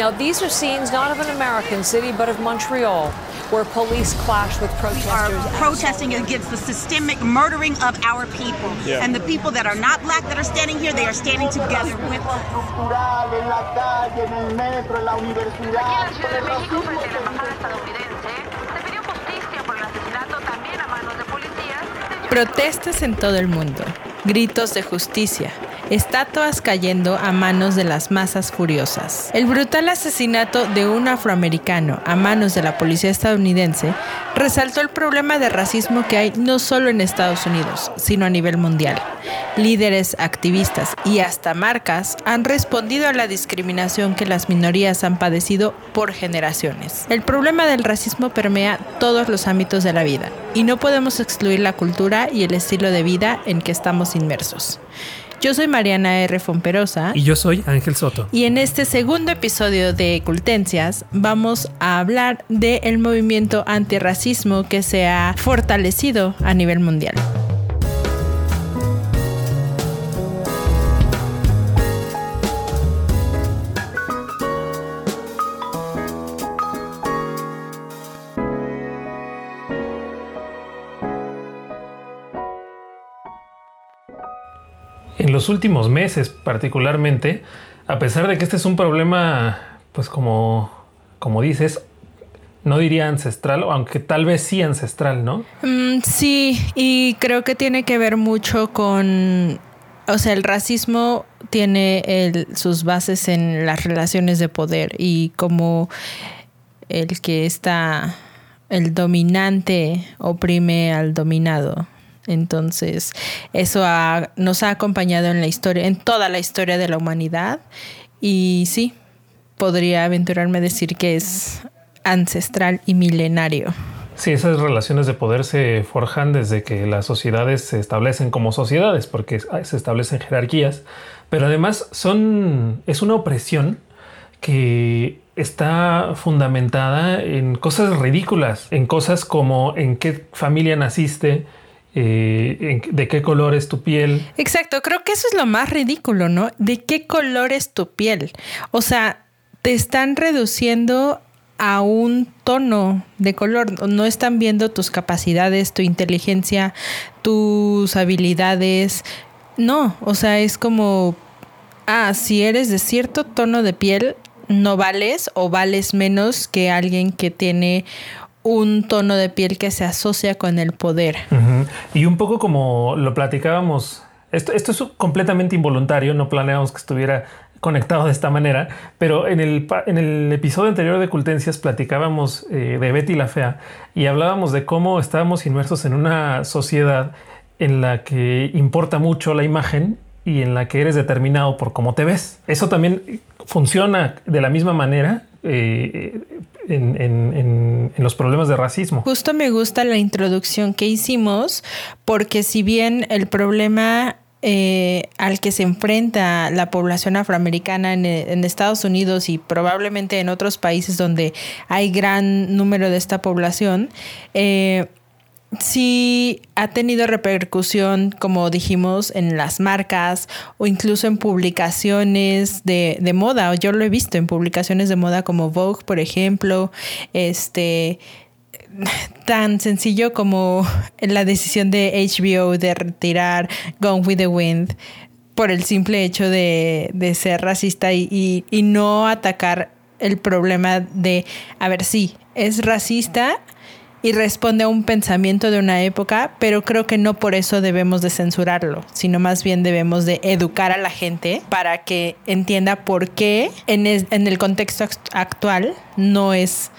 Now, these are scenes not of an American city, but of Montreal, where police clash with protesters. are protesting against the systemic murdering of our people. Yeah. And the people that are not black that are standing here, they are standing together with us. estructural en la calle, en el metro, en la Aquí en la universidad. Ciudad de México, frente a la embajada estadounidense, se pidió justicia por el asesinato también a manos de policías de Protestas en todo el mundo, gritos de justicia, estatuas cayendo a manos de las masas furiosas. El brutal asesinato de un afroamericano a manos de la policía estadounidense resaltó el problema de racismo que hay no solo en Estados Unidos, sino a nivel mundial. Líderes, activistas y hasta marcas han respondido a la discriminación que las minorías han padecido por generaciones. El problema del racismo permea todos los ámbitos de la vida y no podemos excluir la cultura y el estilo de vida en que estamos inmersos. Yo soy Mariana R. Fomperosa Y yo soy Ángel Soto. y en este segundo episodio de Cultencias vamos a hablar del movimiento antirracismo que se ha fortalecido a nivel mundial. Los últimos meses, particularmente, a pesar de que este es un problema, pues como, como dices, no diría ancestral, aunque tal vez sí ancestral, ¿no? Mm, sí, y creo que tiene que ver mucho con, o sea, el racismo tiene el- sus bases en las relaciones de poder y como el que está, el dominante oprime al dominado. Entonces, eso nos ha acompañado en la historia, en toda la historia de la humanidad. Y sí, podría aventurarme a decir que es ancestral y milenario. Sí, esas relaciones de poder se forjan desde que las sociedades se establecen como sociedades, porque se establecen jerarquías, pero además son, es una opresión que está fundamentada en cosas ridículas, en cosas como en qué familia naciste, eh, de qué color es tu piel. Exacto, creo que eso es lo más ridículo, ¿no? ¿De qué color es tu piel? O sea, te están reduciendo a un tono de color, no están viendo tus capacidades, tu inteligencia, tus habilidades. No, o sea, es como, ah, si eres de cierto tono de piel, no vales o vales menos que alguien que tiene un tono de piel que se asocia con el poder. Y un poco como lo platicábamos, esto, esto es completamente involuntario, no planeamos que estuviera conectado de esta manera, pero en el, en el episodio anterior de Cultencias platicábamos eh, de Betty la Fea y hablábamos de cómo estábamos inmersos en una sociedad en la que importa mucho la imagen y en la que eres determinado por cómo te ves. Eso también funciona de la misma manera eh, en- en- en- los problemas de racismo. Justo me gusta la introducción que hicimos, porque si bien el problema eh, al que se enfrenta la población afroamericana en, en Estados Unidos y probablemente en otros países donde hay gran número de esta población, eh, sí ha tenido repercusión, como dijimos, en las marcas o incluso en publicaciones de, de moda. Yo lo he visto en publicaciones de moda como Vogue, por ejemplo. Este tan sencillo como la decisión de HBO de retirar Gone with the Wind por el simple hecho de, de ser racista y, y- y no atacar el problema de, a ver, sí, es racista y responde a un pensamiento de una época, pero creo que no por eso debemos de censurarlo, sino más bien debemos de educar a la gente para que entienda por qué en, el contexto act- actual no es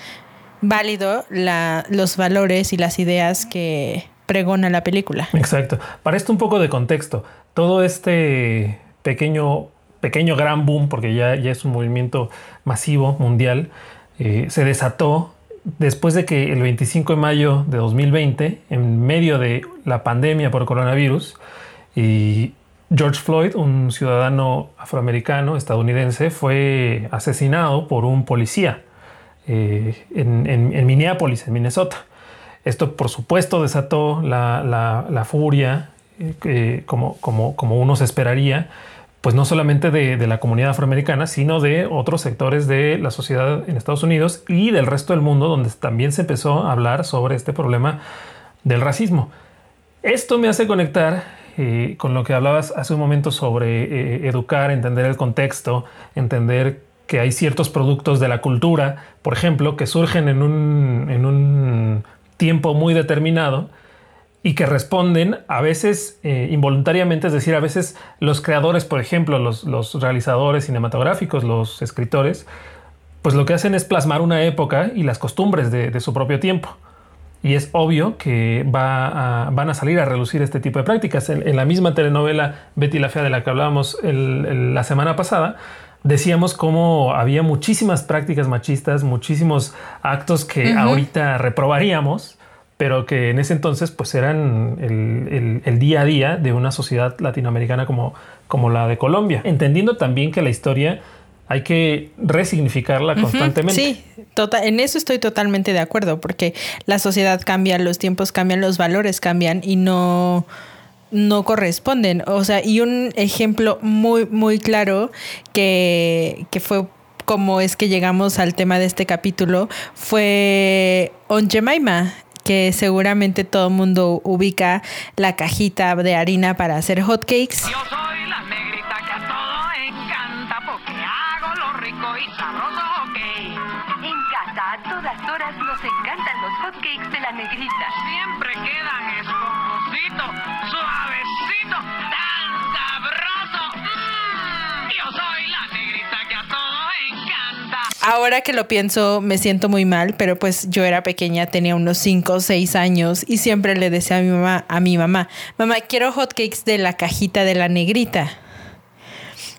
válido la- los valores y las ideas que pregona la película. Exacto. Para esto un poco de contexto, todo este pequeño, pequeño gran boom, porque ya, ya es un movimiento masivo mundial, eh, se desató después de que el 25 de mayo de 2020, en medio de la pandemia por coronavirus, y George Floyd, un ciudadano afroamericano estadounidense, fue asesinado por un policía eh, en, Minneapolis, en Minnesota. Esto, por supuesto, desató la, furia, eh, como uno se esperaría, pues no solamente de, la comunidad afroamericana, sino de otros sectores de la sociedad en Estados Unidos y del resto del mundo, donde también se empezó a hablar sobre este problema del racismo. Esto me hace conectar eh, con lo que hablabas hace un momento sobre eh, educar, entender el contexto, entender que hay ciertos productos de la cultura, por ejemplo, que surgen en un tiempo muy determinado y que responden a veces eh, involuntariamente, es decir, a veces los creadores, por ejemplo, los, los, realizadores cinematográficos, los escritores, pues lo que hacen es plasmar una época y las costumbres de, de su propio tiempo. Y es obvio que va a, van a salir a relucir este tipo de prácticas. En, en, la misma telenovela Betty la Fea de la que hablábamos el, el, la semana pasada, decíamos cómo había muchísimas prácticas machistas, muchísimos actos que uh -huh. ahorita reprobaríamos, pero que en ese entonces pues eran el, el, el, día a día de una sociedad latinoamericana como, como la de Colombia. Entendiendo también que la historia hay que resignificarla constantemente. Sí, tota en eso estoy totalmente de acuerdo, porque la sociedad cambia, los tiempos cambian, los valores cambian y no no corresponden. O sea, y un ejemplo muy, muy claro que, que fue como es que llegamos al tema de este capítulo fue On Jemima, que seguramente todo el mundo ubica la cajita de harina para hacer hotcakes. Yo soy la negrita que a todo encanta porque hago lo rico y sabroso hotcake. En casa a todas horas nos encantan los hotcakes de la negrita. Siempre quedan esponjositos, suavecito, tan sabroso. Ahora que lo pienso, me siento muy mal, pero pues yo era pequeña, tenía unos 5 o 6 años y siempre le decía a mi mamá, a mi mamá, mamá, quiero hotcakes de la cajita de la negrita.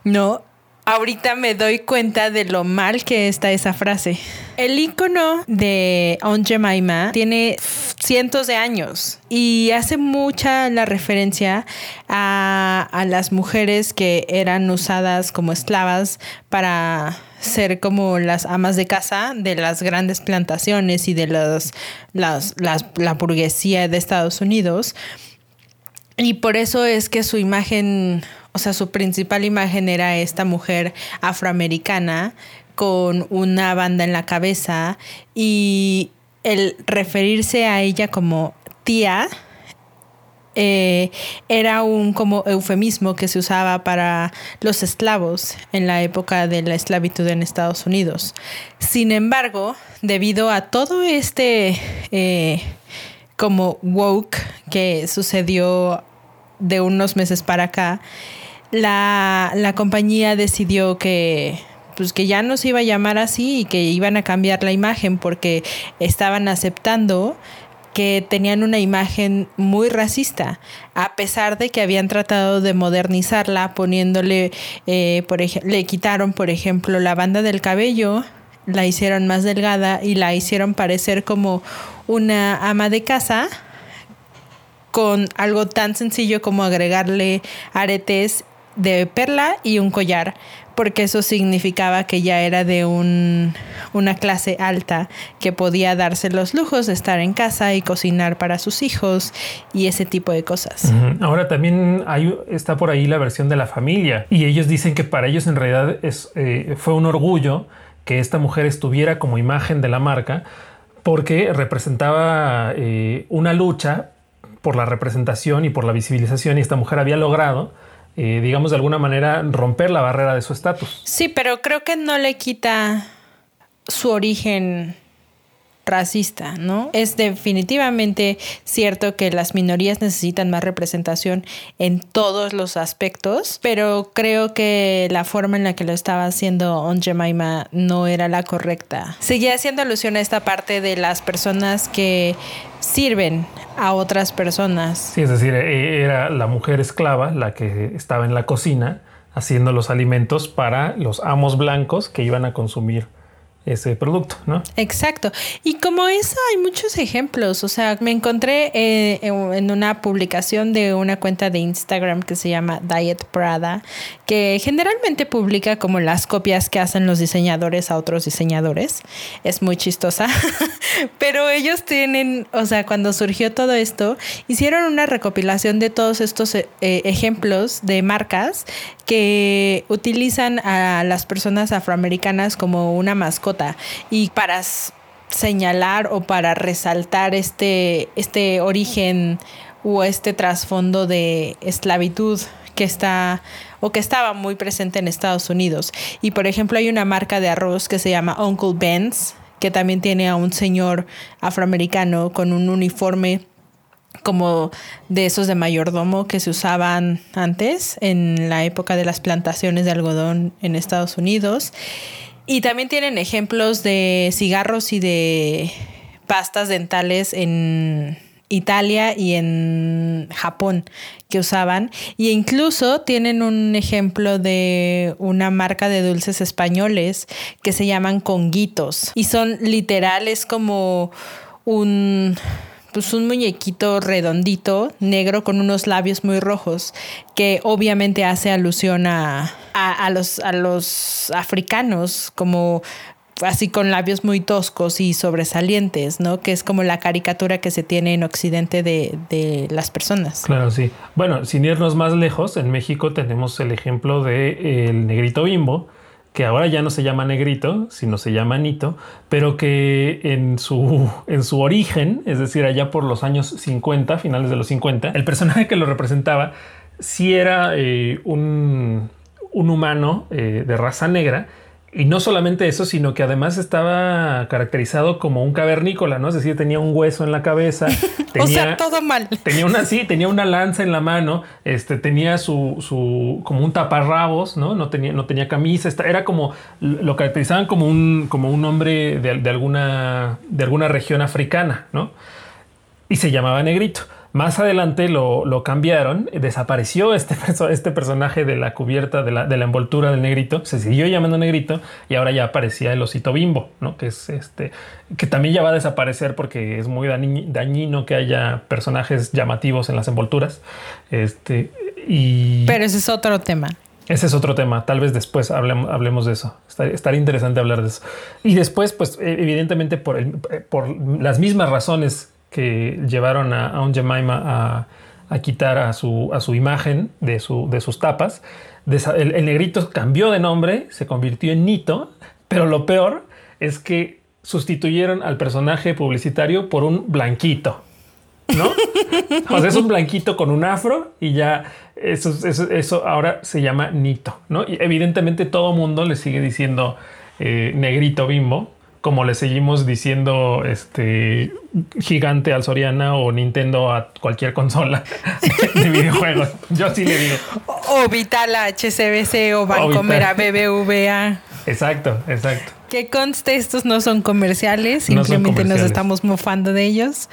No, ahorita me doy cuenta de lo mal que está esa frase. El icono de On Jemima tiene cientos de años y hace mucha la referencia a las mujeres que eran usadas como esclavas para ser como las amas de casa de las grandes plantaciones y de las, las, la burguesía de Estados Unidos. Y por eso es que su imagen, o sea, su principal imagen era esta mujer afroamericana con una banda en la cabeza y el referirse a ella como tía eh, era un como eufemismo que se usaba para los esclavos en la época de la esclavitud en Estados Unidos. Sin embargo, debido a todo este eh, como woke que sucedió de unos meses para acá, la, la compañía decidió que pues que ya no se iba a llamar así y que iban a cambiar la imagen porque estaban aceptando que tenían una imagen muy racista, a pesar de que habían tratado de modernizarla poniéndole, eh, le quitaron, por ejemplo, la banda del cabello, la hicieron más delgada y la hicieron parecer como una ama de casa con algo tan sencillo como agregarle aretes de perla y un collar, porque eso significaba que ya era de un, una clase alta que podía darse los lujos de estar en casa y cocinar para sus hijos y ese tipo de cosas. Ahora también hay, está por ahí la versión de la familia y ellos dicen que para ellos en realidad es, eh, fue un orgullo que esta mujer estuviera como imagen de la marca porque representaba eh, una lucha por la representación y por la visibilización y esta mujer había logrado eh, digamos, de alguna manera romper la barrera de su estatus. Sí, pero creo que no le quita su origen racista, ¿no? Es definitivamente cierto que las minorías necesitan más representación en todos los aspectos, pero creo que la forma en la que lo estaba haciendo On Jemima no era la correcta. Seguía haciendo alusión a esta parte de las personas que sirven a otras personas. Sí, es decir, era la mujer esclava la que estaba en la cocina haciendo los alimentos para los amos blancos que iban a consumir ese producto, ¿no? Exacto. Y como eso hay muchos ejemplos. O sea, me encontré eh, en una publicación de una cuenta de Instagram que se llama Diet Prada, que generalmente publica como las copias que hacen los diseñadores a otros diseñadores. Es muy chistosa. Pero ellos tienen, o sea, cuando surgió todo esto, hicieron una recopilación de todos estos eh, ejemplos de marcas que utilizan a las personas afroamericanas como una mascota y para señalar o para resaltar este, este origen o este trasfondo de esclavitud que está o que estaba muy presente en Estados Unidos. Y por ejemplo hay una marca de arroz que se llama Uncle Ben's, que también tiene a un señor afroamericano con un uniforme como de esos de mayordomo que se usaban antes en la época de las plantaciones de algodón en Estados Unidos. Y también tienen ejemplos de cigarros y de pastas dentales en Italia y en Japón que usaban. Y incluso tienen un ejemplo de una marca de dulces españoles que se llaman conguitos. Y son literales como un pues un muñequito redondito, negro, con unos labios muy rojos, que obviamente hace alusión a, a, los, a los africanos, como así con labios muy toscos y sobresalientes, ¿no? Que es como la caricatura que se tiene en Occidente de, de las personas. Claro, sí. Bueno, sin irnos más lejos, en México tenemos el ejemplo de el negrito bimbo, que ahora ya no se llama negrito, sino se llama Nito, pero que en su, en su origen, es decir, allá por los años 50, finales de los 50, el personaje que lo representaba sí era eh, un, un humano eh, de raza negra, y no solamente eso, sino que además estaba caracterizado como un cavernícola, ¿no? Es decir, tenía un hueso en la cabeza. Tenía, o sea, todo mal. Tenía una, sí, tenía una lanza en la mano, este, tenía su, su, como un taparrabos, ¿no? No tenía, no tenía camisa, era como, lo caracterizaban como un, como un hombre de, de alguna, de alguna región africana, ¿no? Y se llamaba Negrito. Más adelante lo, lo cambiaron, desapareció este, perso- este personaje de la cubierta, de la, de la envoltura del negrito, se siguió llamando negrito y ahora ya aparecía el osito bimbo, ¿no? Que es este, que también ya va a desaparecer porque es muy dañi- dañino que haya personajes llamativos en las envolturas. Este, y Pero ese es otro tema. ese es otro tema. Tal vez después hablemos, hablemos de eso. Estaría, estaría interesante hablar de eso. Y después, pues, eh, evidentemente, por, el- eh, por las mismas razones que llevaron a, a un Jemima a, a quitar a su, a su imagen de, su, de sus tapas, desa- el, el negrito cambió de nombre, se convirtió en Nito, pero lo peor es que sustituyeron al personaje publicitario por un blanquito. ¿no? O sea, es un blanquito con un afro y ya eso, eso, eso ahora se llama Nito, ¿no? Y evidentemente todo mundo le sigue diciendo eh, negrito bimbo, como le seguimos diciendo este gigante al Soriana o Nintendo a cualquier consola de videojuegos. Yo sí le digo. O Vital HCBC o Bancomer a BBVA. Exacto, exacto. Que conste, estos no son comerciales, No son simplemente nos estamos mofando de ellos.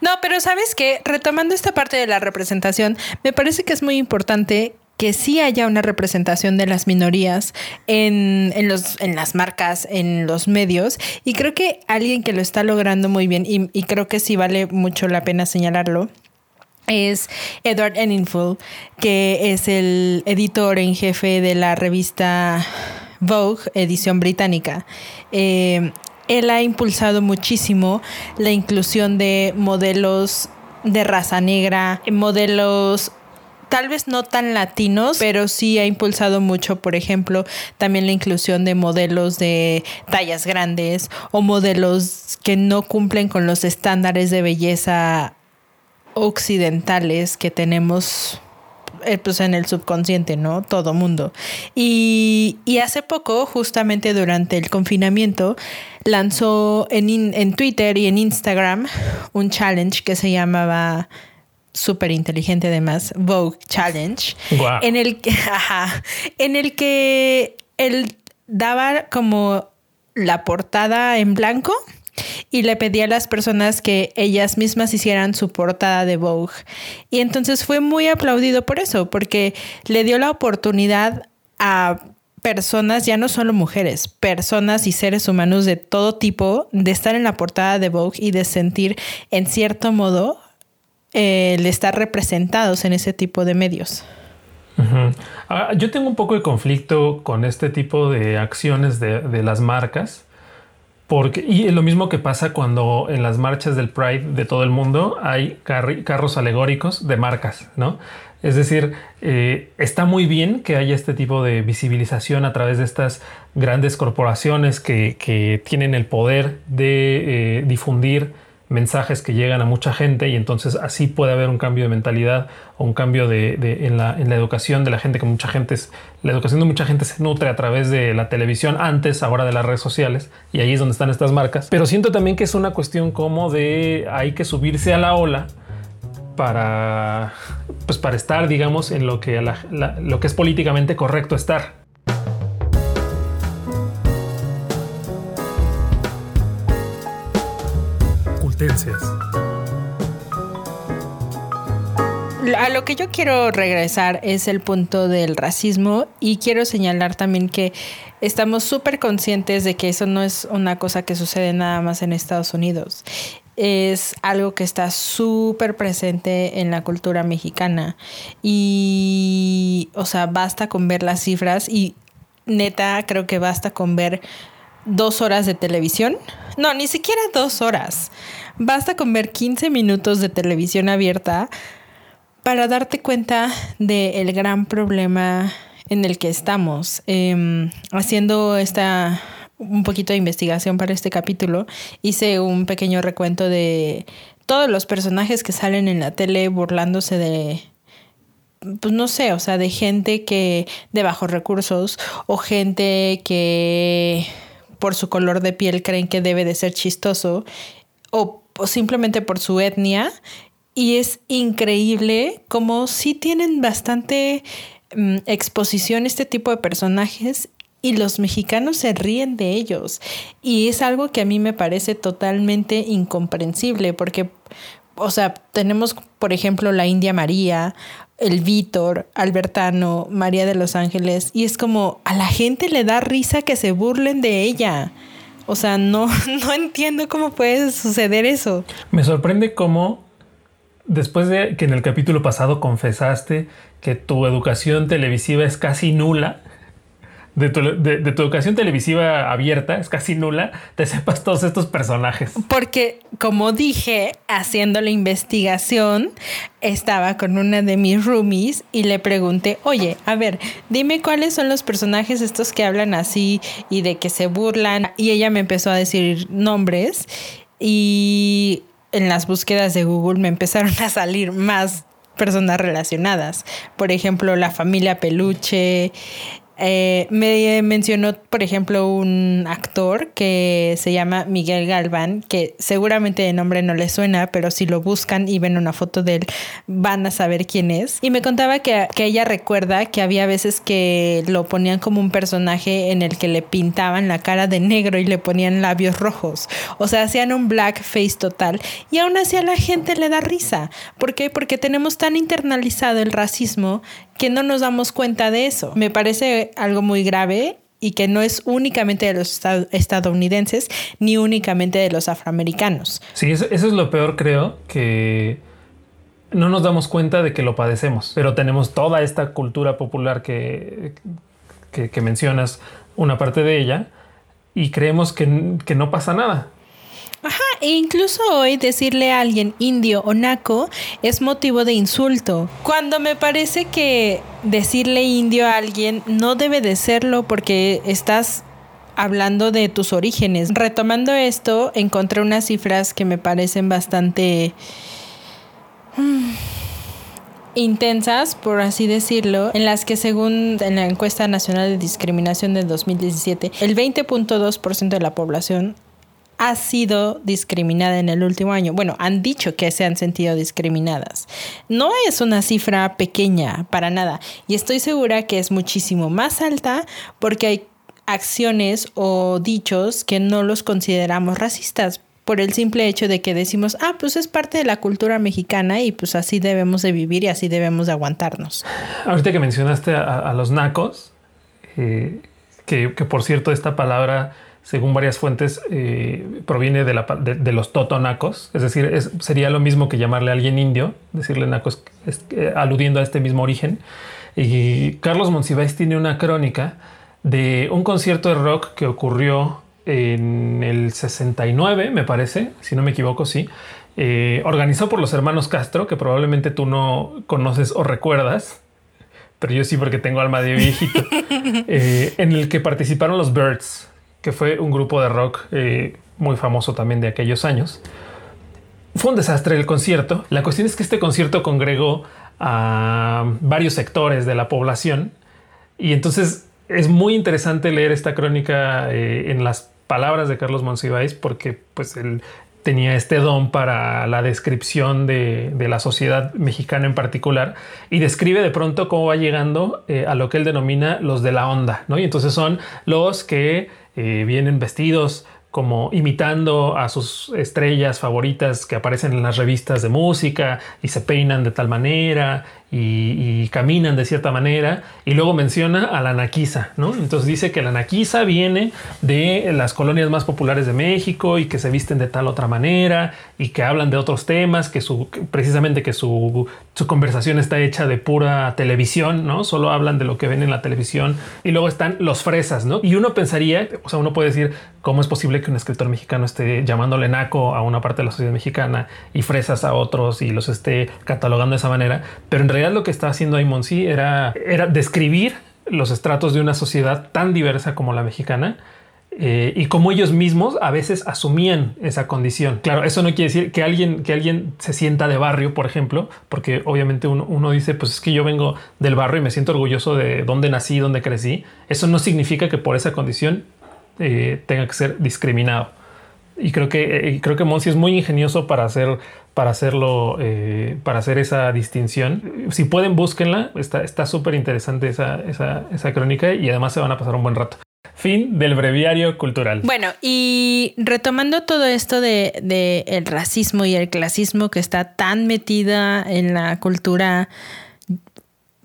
No, pero sabes que retomando esta parte de la representación, me parece que es muy importante que sí haya una representación de las minorías en, en los, en las marcas, en los medios. Y creo que alguien que lo está logrando muy bien, y, creo que sí vale mucho la pena señalarlo, es Edward Enninful, que es el editor en jefe de la revista Vogue, edición británica. Eh, él ha impulsado muchísimo la inclusión de modelos de raza negra, modelos tal vez no tan latinos, pero sí ha impulsado mucho, por ejemplo, también la inclusión de modelos de tallas grandes o modelos que no cumplen con los estándares de belleza occidentales que tenemos eh, pues en el subconsciente, ¿no? Todo mundo. Y, hace poco, justamente durante el confinamiento, lanzó en, en Twitter y en Instagram un challenge que se llamaba súper inteligente además, Vogue Challenge, en el que, ajá, en el que él daba como la portada en blanco y le pedía a las personas que ellas mismas hicieran su portada de Vogue. Y entonces fue muy aplaudido por eso, porque le dio la oportunidad a personas, ya no solo mujeres, personas y seres humanos de todo tipo, de estar en la portada de Vogue y de sentir en cierto modo el estar representados en ese tipo de medios. Ah, yo tengo un poco de conflicto con este tipo de acciones de, de las marcas. Porque, y es lo mismo que pasa cuando en las marchas del Pride de todo el mundo hay carros alegóricos de marcas, ¿no? Es decir, eh, está muy bien que haya este tipo de visibilización a través de estas grandes corporaciones que, que tienen el poder de eh, difundir mensajes que llegan a mucha gente y entonces así puede haber un cambio de mentalidad o un cambio de, en, la, en la educación de la gente que mucha gente es, la educación de mucha gente se nutre a través de la televisión antes ahora de las redes sociales y ahí es donde están estas marcas. Pero siento también que es una cuestión como de hay que subirse a la ola para pues para estar digamos en lo que la- la- lo que es políticamente correcto estar A lo que yo quiero regresar es el punto del racismo y quiero señalar también que estamos súper conscientes de que eso no es una cosa que sucede nada más en Estados Unidos. Es algo que está súper presente en la cultura mexicana y, o sea, basta con ver las cifras y neta creo que basta con ver dos horas de televisión. No, ni siquiera dos horas. Basta con ver 15 minutos de televisión abierta para darte cuenta del gran problema en el que estamos. Eh, haciendo esta un poquito de investigación para este capítulo, hice un pequeño recuento de todos los personajes que salen en la tele burlándose de pues no sé, o sea, de gente que de bajos recursos o gente que por su color de piel creen que debe de ser chistoso o, simplemente por su etnia y es increíble como sí tienen bastante mm, exposición este tipo de personajes y los mexicanos se ríen de ellos. Y es algo que a mí me parece totalmente incomprensible porque, o sea, tenemos, por ejemplo, la India María, el Víctor, Albertano, María de los Ángeles, y es como a la gente le da risa que se burlen de ella. O sea, no, no entiendo cómo puede suceder eso. Me sorprende cómo, después de que en el capítulo pasado confesaste que tu educación televisiva es casi nula, de tu, de- tu educación televisiva abierta es casi nula, te sepas todos estos personajes. Porque, como dije, haciendo la investigación, estaba con una de mis roomies y le pregunté, oye, a ver, dime cuáles son los personajes estos que hablan así y de que se burlan. Y ella me empezó a decir nombres y en las búsquedas de Google me empezaron a salir más personas relacionadas. Por ejemplo, la familia Peluche. Eh, me mencionó, por ejemplo, un actor que se llama Miguel Galván, que seguramente de nombre no le suena, pero si lo buscan y ven una foto de él, van a saber quién es. Y me contaba que, que ella recuerda que había veces que lo ponían como un personaje en el que le pintaban la cara de negro y le ponían labios rojos. O sea, hacían un blackface total. Y aún así a la gente le da risa. ¿Por qué? Porque tenemos tan internalizado el racismo que no nos damos cuenta de eso. Me parece algo muy grave y que no es únicamente de los estad- estadounidenses ni únicamente de los afroamericanos. Sí, eso, eso es lo peor, creo, que no nos damos cuenta de que lo padecemos, pero tenemos toda esta cultura popular que, que, que mencionas, una parte de ella, y creemos que, que no pasa nada. E incluso hoy decirle a alguien indio o naco es motivo de insulto. Cuando me parece que decirle indio a alguien no debe de serlo porque estás hablando de tus orígenes. Retomando esto, encontré unas cifras que me parecen bastante mm, intensas, por así decirlo, en las que según en la encuesta nacional de discriminación del 2017, el 20.2% de la población ha sido discriminada en el último año. Bueno, han dicho que se han sentido discriminadas. No es una cifra pequeña para nada. Y estoy segura que es muchísimo más alta porque hay acciones o dichos que no los consideramos racistas por el simple hecho de que decimos, ah, pues es parte de la cultura mexicana y pues así debemos de vivir y así debemos de aguantarnos. Ahorita que mencionaste a, a los nacos, eh, que, que por cierto esta palabra según varias fuentes, eh, proviene de, la, de, los totonacos, es decir, es, sería lo mismo que llamarle a alguien indio, decirle nacos, eh, aludiendo a este mismo origen. Y Carlos Monsiváis tiene una crónica de un concierto de rock que ocurrió en el 69, me parece, si no me equivoco, sí, eh, organizado por los hermanos Castro, que probablemente tú no conoces o recuerdas, pero yo sí porque tengo alma de viejito, en el que participaron los Birds que fue un grupo de rock eh, muy famoso también de aquellos años. Fue un desastre el concierto. La cuestión es que este concierto congregó a varios sectores de la población y entonces es muy interesante leer esta crónica eh, en las palabras de Carlos Monsiváis porque pues él tenía este don para la descripción de, la sociedad mexicana en particular y describe de pronto cómo va llegando eh, a lo que él denomina los de la onda, ¿no? Y entonces son los que eh, vienen vestidos como imitando a sus estrellas favoritas que aparecen en las revistas de música y se peinan de tal manera y, caminan de cierta manera y luego menciona a la naquiza, ¿no? Entonces dice que la naquiza viene de las colonias más populares de México y que se visten de tal otra manera y que hablan de otros temas, que su, precisamente que su, su conversación está hecha de pura televisión, ¿no? Solo hablan de lo que ven en la televisión y luego están los fresas, ¿no? Y uno pensaría, o sea, uno puede decir, ¿cómo es posible que un escritor mexicano esté llamándole naco a una parte de la sociedad mexicana y fresas a otros y los esté catalogando de esa manera? Pero en realidad lo que estaba haciendo Aymonsi era, era describir los estratos de una sociedad tan diversa como la mexicana eh, y cómo ellos mismos a veces asumían esa condición. Claro, eso no quiere decir que alguien, que alguien se sienta de barrio, por ejemplo, porque obviamente uno, dice, pues es que yo vengo del barrio y me siento orgulloso de dónde nací, dónde crecí. Eso no significa que por esa condición eh, tenga que ser discriminado. Y creo que, eh, creo que Monsi es muy ingenioso para hacer para hacerlo, eh, para hacer esa distinción. Si pueden, búsquenla. Está súper interesante esa, esa, esa crónica y además se van a pasar un buen rato. Fin del breviario cultural. Bueno, y retomando todo esto de, de, el racismo y el clasismo que está tan metida en la cultura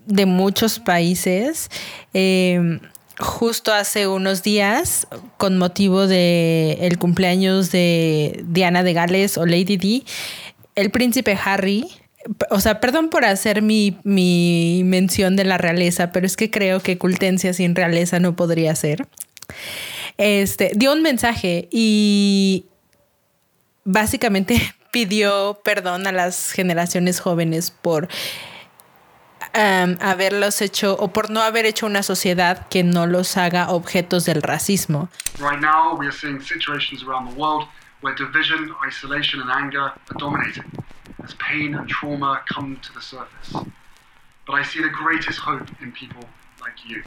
de muchos países, eh, justo hace unos días, con motivo de el cumpleaños de Diana de Gales o Lady Di, el príncipe Harry, o sea, perdón por hacer mi, mención de la realeza, pero es que creo que Cultencia sin realeza no podría ser. Este dio un mensaje y básicamente pidió perdón a las generaciones jóvenes por um, haberlos hecho o por no haber hecho una sociedad que no los haga objetos del racismo. Right now we are seeing situations around the world where division, isolation, and anger are dominating as pain and trauma come to the surface. But I see the greatest hope in people like you,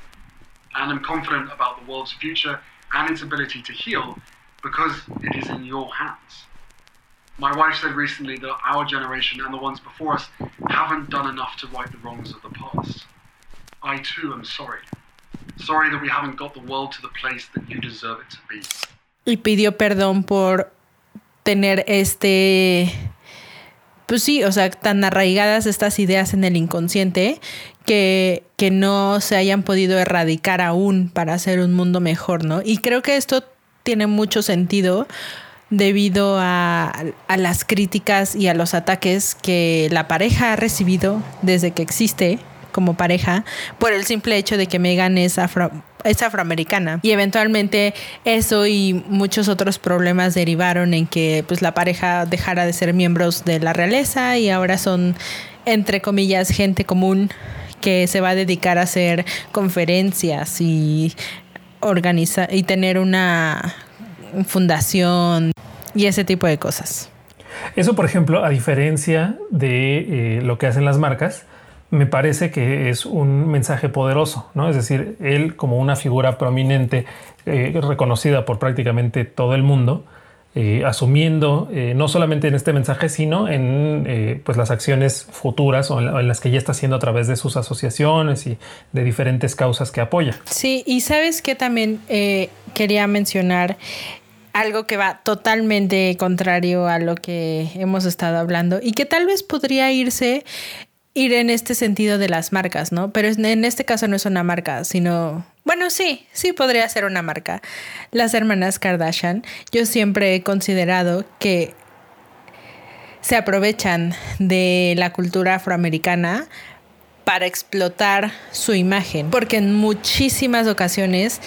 and I am confident about the world's future and its ability to heal because it is in your hands. My wife said recently that our generation and the ones before us haven't done enough to right the wrongs of the past. I too am sorry. Sorry that we haven't got the world to the place that you deserve it to be. Y pidió perdón por tener este, pues sí, o sea, tan arraigadas estas ideas en el inconsciente que, que no se hayan podido erradicar aún para hacer un mundo mejor, ¿no? Y creo que esto tiene mucho sentido debido a, a, las críticas y a los ataques que la pareja ha recibido desde que existe como pareja por el simple hecho de que Megan es afro, es afroamericana. Y eventualmente eso y muchos otros problemas derivaron en que pues la pareja dejara de ser miembros de la realeza y ahora son entre comillas gente común que se va a dedicar a hacer conferencias y organizar y tener una fundación y ese tipo de cosas. Eso, por ejemplo, a diferencia de eh, lo que hacen las marcas, me parece que es un mensaje poderoso, ¿no? Es decir, él como una figura prominente, eh, reconocida por prácticamente todo el mundo, eh, asumiendo eh, no solamente en este mensaje, sino en pues las acciones futuras o en, las que ya está haciendo a través de sus asociaciones y de diferentes causas que apoya. Sí, y sabes que también quería mencionar algo que va totalmente contrario a lo que hemos estado hablando y que tal vez podría irse ir en este sentido de las marcas, ¿no? Pero en este caso no es una marca, sino Bueno, sí, sí podría ser una marca. Las hermanas Kardashian, yo siempre he considerado que se aprovechan de la cultura afroamericana para explotar su imagen, porque en muchísimas ocasiones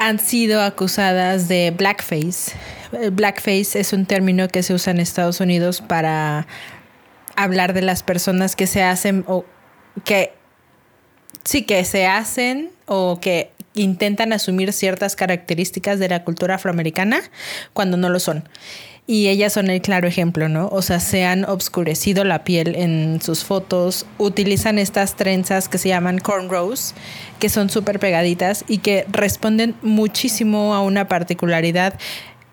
han sido acusadas de blackface. El Blackface es un término que se usa en Estados Unidos para hablar de las personas que se hacen o que sí que se hacen o que intentan asumir ciertas características de la cultura afroamericana cuando no lo son. Y ellas son el claro ejemplo, ¿no? O sea, se han obscurecido la piel en sus fotos, utilizan estas trenzas que se llaman cornrows, que son súper pegaditas y que responden muchísimo a una particularidad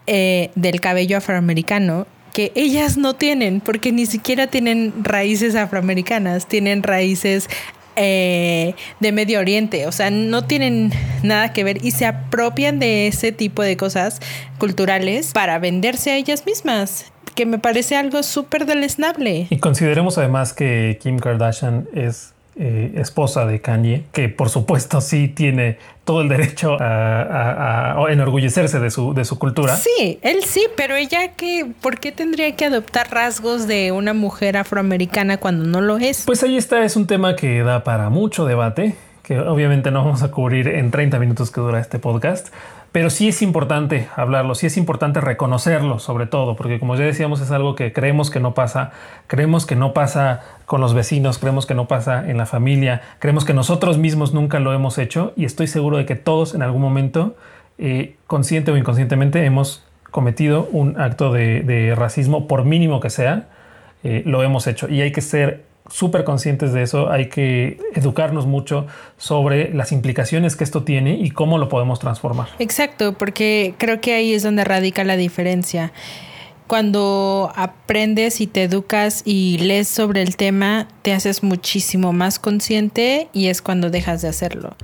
eh, del cabello afroamericano que ellas no tienen, porque ni siquiera tienen raíces afroamericanas, tienen raíces eh, de Medio Oriente, o sea, no tienen nada que ver y se apropian de ese tipo de cosas culturales para venderse a ellas mismas que me parece algo súper deleznable. Y consideremos además que Kim Kardashian es eh, esposa de Kanye, que por supuesto sí tiene todo el derecho a, enorgullecerse de su, de su cultura. Sí, él sí, pero ella que, ¿por qué tendría que adoptar rasgos de una mujer afroamericana cuando no lo es? Pues ahí está, es un tema que da para mucho debate, que obviamente no vamos a cubrir en 30 minutos que dura este podcast. Pero sí es importante hablarlo, sí es importante reconocerlo sobre todo, porque como ya decíamos es algo que creemos que no pasa, creemos que no pasa con los vecinos, creemos que no pasa en la familia, creemos que nosotros mismos nunca lo hemos hecho y estoy seguro de que todos en algún momento, eh, consciente o inconscientemente, hemos cometido un acto de, racismo, por mínimo que sea, eh, lo hemos hecho. Y hay que ser súper conscientes de eso, hay que educarnos mucho sobre las implicaciones que esto tiene y cómo lo podemos transformar. Exacto, porque creo que ahí es donde radica la diferencia. Cuando aprendes y te educas y lees sobre el tema, te haces muchísimo más consciente y es cuando dejas de hacerlo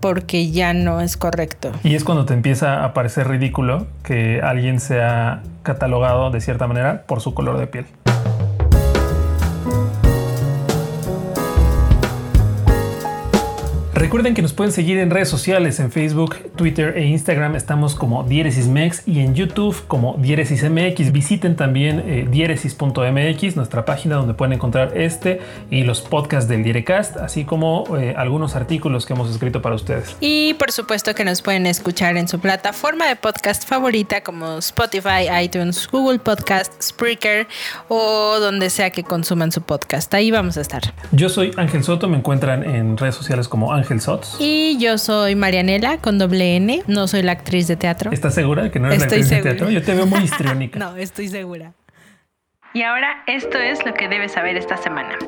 porque ya no es correcto. Y es cuando te empieza a parecer ridículo que alguien sea catalogado de cierta manera por su color de piel. Recuerden que nos pueden seguir en redes sociales, en Facebook, Twitter e Instagram estamos como DiéresisMex y en YouTube como DiéresisMX. Visiten también eh, dieresis.mx, nuestra página donde pueden encontrar este y los podcasts del Direcast, así como eh, algunos artículos que hemos escrito para ustedes. Y por supuesto que nos pueden escuchar en su plataforma de podcast favorita como Spotify, iTunes, Google Podcast, Spreaker o donde sea que consuman su podcast. Ahí vamos a estar. Yo soy Ángel Soto, me encuentran en redes sociales como Ángel Sots. Y yo soy Marianela con doble N. No soy la actriz de teatro. ¿Estás segura que no eres la actriz de teatro? Yo te veo muy histriónica. no, estoy segura. Y ahora esto es lo que debes saber esta semana.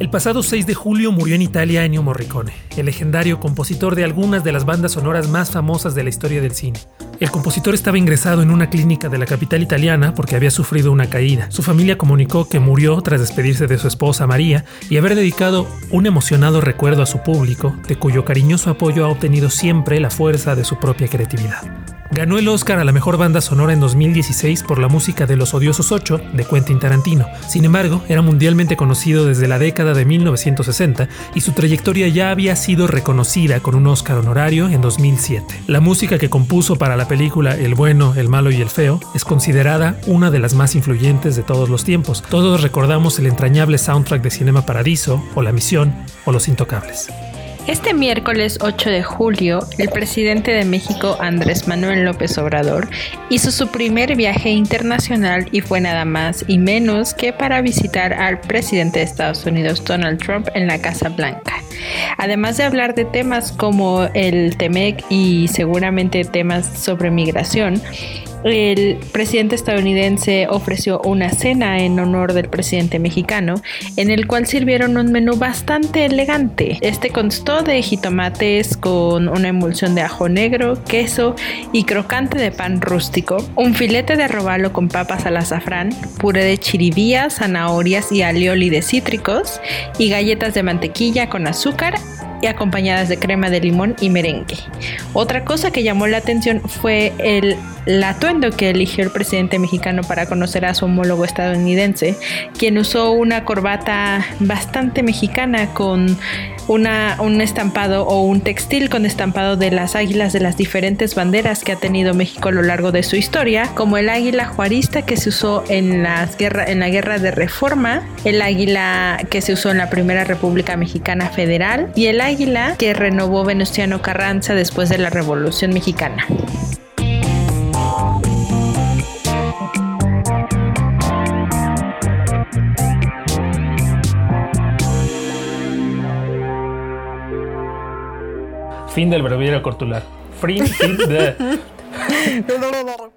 El pasado 6 de julio murió en Italia Ennio Morricone, el legendario compositor de algunas de las bandas sonoras más famosas de la historia del cine. El compositor estaba ingresado en una clínica de la capital italiana porque había sufrido una caída. Su familia comunicó que murió tras despedirse de su esposa María y haber dedicado un emocionado recuerdo a su público, de cuyo cariñoso apoyo ha obtenido siempre la fuerza de su propia creatividad. Ganó el Oscar a la mejor banda sonora en 2016 por la música de Los Odiosos 8 de Quentin Tarantino. Sin embargo, era mundialmente conocido desde la década de 1960 y su trayectoria ya había sido reconocida con un Oscar honorario en 2007. La música que compuso para la película El bueno, el malo y el feo es considerada una de las más influyentes de todos los tiempos. Todos recordamos el entrañable soundtrack de Cinema Paradiso, o La Misión, o Los Intocables. Este miércoles 8 de julio, el presidente de México, Andrés Manuel López Obrador, hizo su primer viaje internacional y fue nada más y menos que para visitar al presidente de Estados Unidos, Donald Trump, en la Casa Blanca. Además de hablar de temas como el TEMEC y seguramente temas sobre migración, el presidente estadounidense ofreció una cena en honor del presidente mexicano, en el cual sirvieron un menú bastante elegante. Este constó de jitomates con una emulsión de ajo negro, queso y crocante de pan rústico, un filete de robalo con papas al azafrán, puré de chiribía, zanahorias y alioli de cítricos y galletas de mantequilla con azúcar y acompañadas de crema de limón y merengue. Otra cosa que llamó la atención fue el el atuendo que eligió el presidente mexicano para conocer a su homólogo estadounidense, quien usó una corbata bastante mexicana con un estampado o un textil con estampado de las águilas de las diferentes banderas que ha tenido México a lo largo de su historia, como el águila juarista que se usó en, en la guerra de reforma, el águila que se usó en la primera República Mexicana Federal y el águila que renovó Venustiano Carranza después de la Revolución Mexicana. Fin del breviario cortular. Fin, fin de...